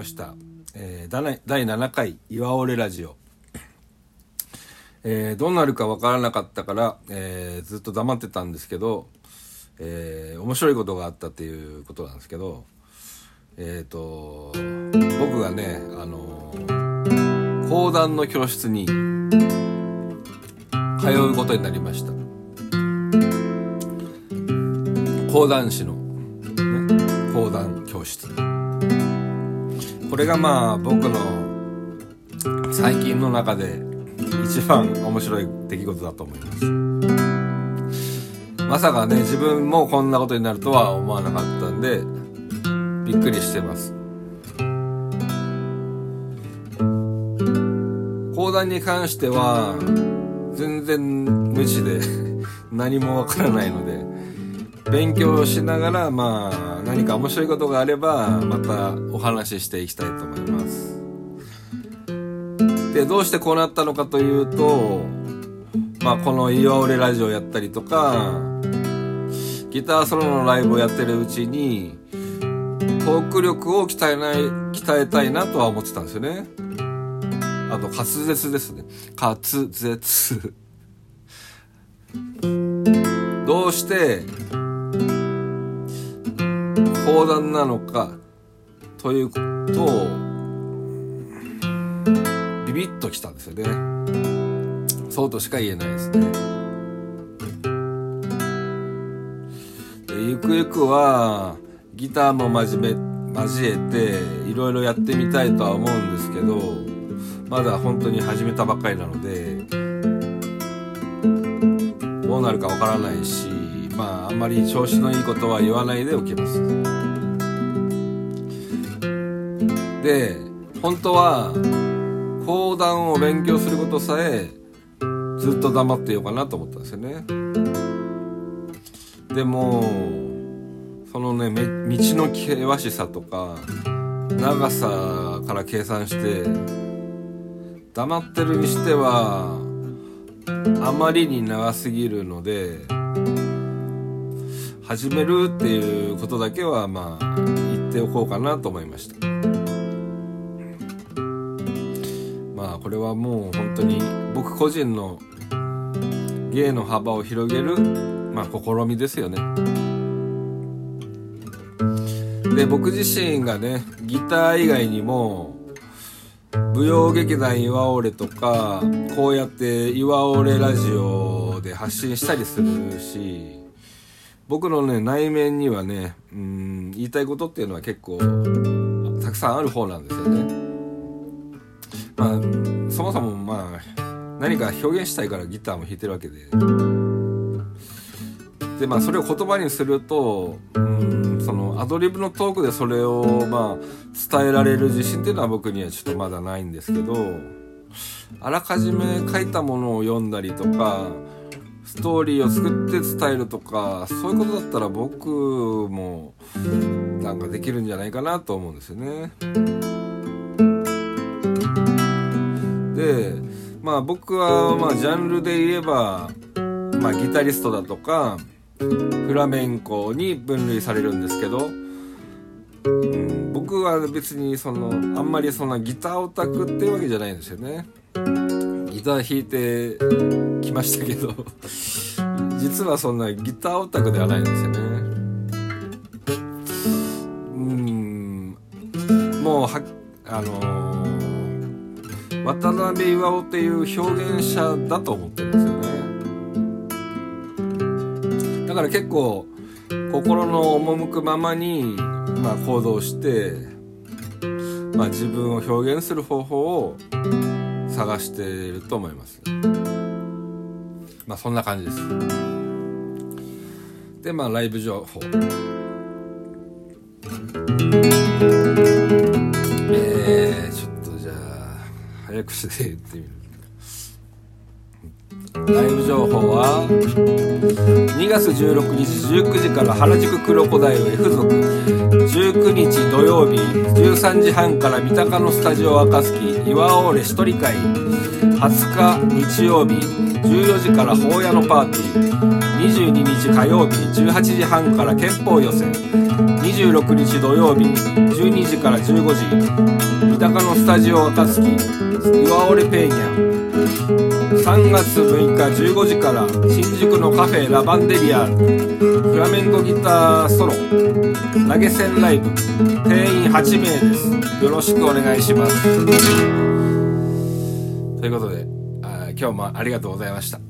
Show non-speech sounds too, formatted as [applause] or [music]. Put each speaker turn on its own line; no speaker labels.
ました、えー、第7回岩折れラジオ、えー、どうなるかわからなかったから、えー、ずっと黙ってたんですけど、えー、面白いことがあったっていうことなんですけどえっ、ー、と僕がねあの講談の教室に通うことになりました。講談師の、ね、講談教室。れがまあ僕の最近の中で一番面白い出来事だと思います。まさかね自分もこんなことになるとは思わなかったんでびっくりしてます。講談に関しては全然無知で [laughs] 何もわからないので勉強しながらまあ何か面白いことがあればまたお話ししていきたいと思います。でどうしてこうなったのかというとまあこの「岩折れラジオ」やったりとかギターソロのライブをやってるうちにトーク力を鍛えない鍛えたいなとは思ってたんですよね。あと滑舌ですね。滑舌。[laughs] どうして講談なのかということをビビッときたんですよね。そうとしか言えないですね。でゆくゆくはギターも真面目交えていろいろやってみたいとは思うんですけどまだ本当に始めたばっかりなのでどうなるかわからないしまああんまり調子のいいことは言わないでおきます。で本当は講談を勉強することさえずっと黙ってようかなと思ったんですよね。でもそのね道の険しさとか長さから計算して黙ってるにしてはあまりに長すぎるので始めるっていうことだけはまあ言っておこうかなと思いました。まあこれはもう本当に僕個人の芸の幅を広げるまあ試みですよね。で僕自身がねギター以外にも舞踊劇団岩折れとかこうやって岩折れラジオで発信したりするし僕のね内面にはねうん言いたいことっていうのは結構たくさんある方なんですよね。まあそもそもまあ何か表現したいからギターも弾いてるわけで。でまあそれを言葉にするとうんそのアドリブのトークでそれをまあ伝えられる自信っていうのは僕にはちょっとまだないんですけどあらかじめ書いたものを読んだりとかストーリーを作って伝えるとかそういうことだったら僕もなんかできるんじゃないかなと思うんですよね。でまあ僕はまあジャンルで言えば、まあ、ギタリストだとかフラメンコに分類されるんですけど、うん、僕は別にそのあんまりそんなギターオタクっていうわけじゃないんですよねギター弾いてきましたけど [laughs] 実はそんなギターオタクではないんですよね。うん。もうはあのー、渡辺巌っていう表現者だと思ってるんですよね。だから結構心の赴くままに、まあ、行動して、まあ、自分を表現する方法を探していると思います。まあそんな感じです。でまあライブ情報。えー、ちょっとじゃあ早口で言ってみる。ライブ情報は2月16日19時から原宿クロコダイル F 族19日土曜日13時半から三鷹のスタジオ赤月岩尾レしとり会。20日日曜日14時から法屋のパーティー。22日火曜日18時半から憲法予選26日土曜日12時から15時三鷹のスタジオ暁岩折ペーニャ。3月6日15時から新宿のカフェラバンデリアフラメンコギターソロ。投げ銭ライブ。定員8名です。よろしくお願いします。ということで今日もありがとうございました。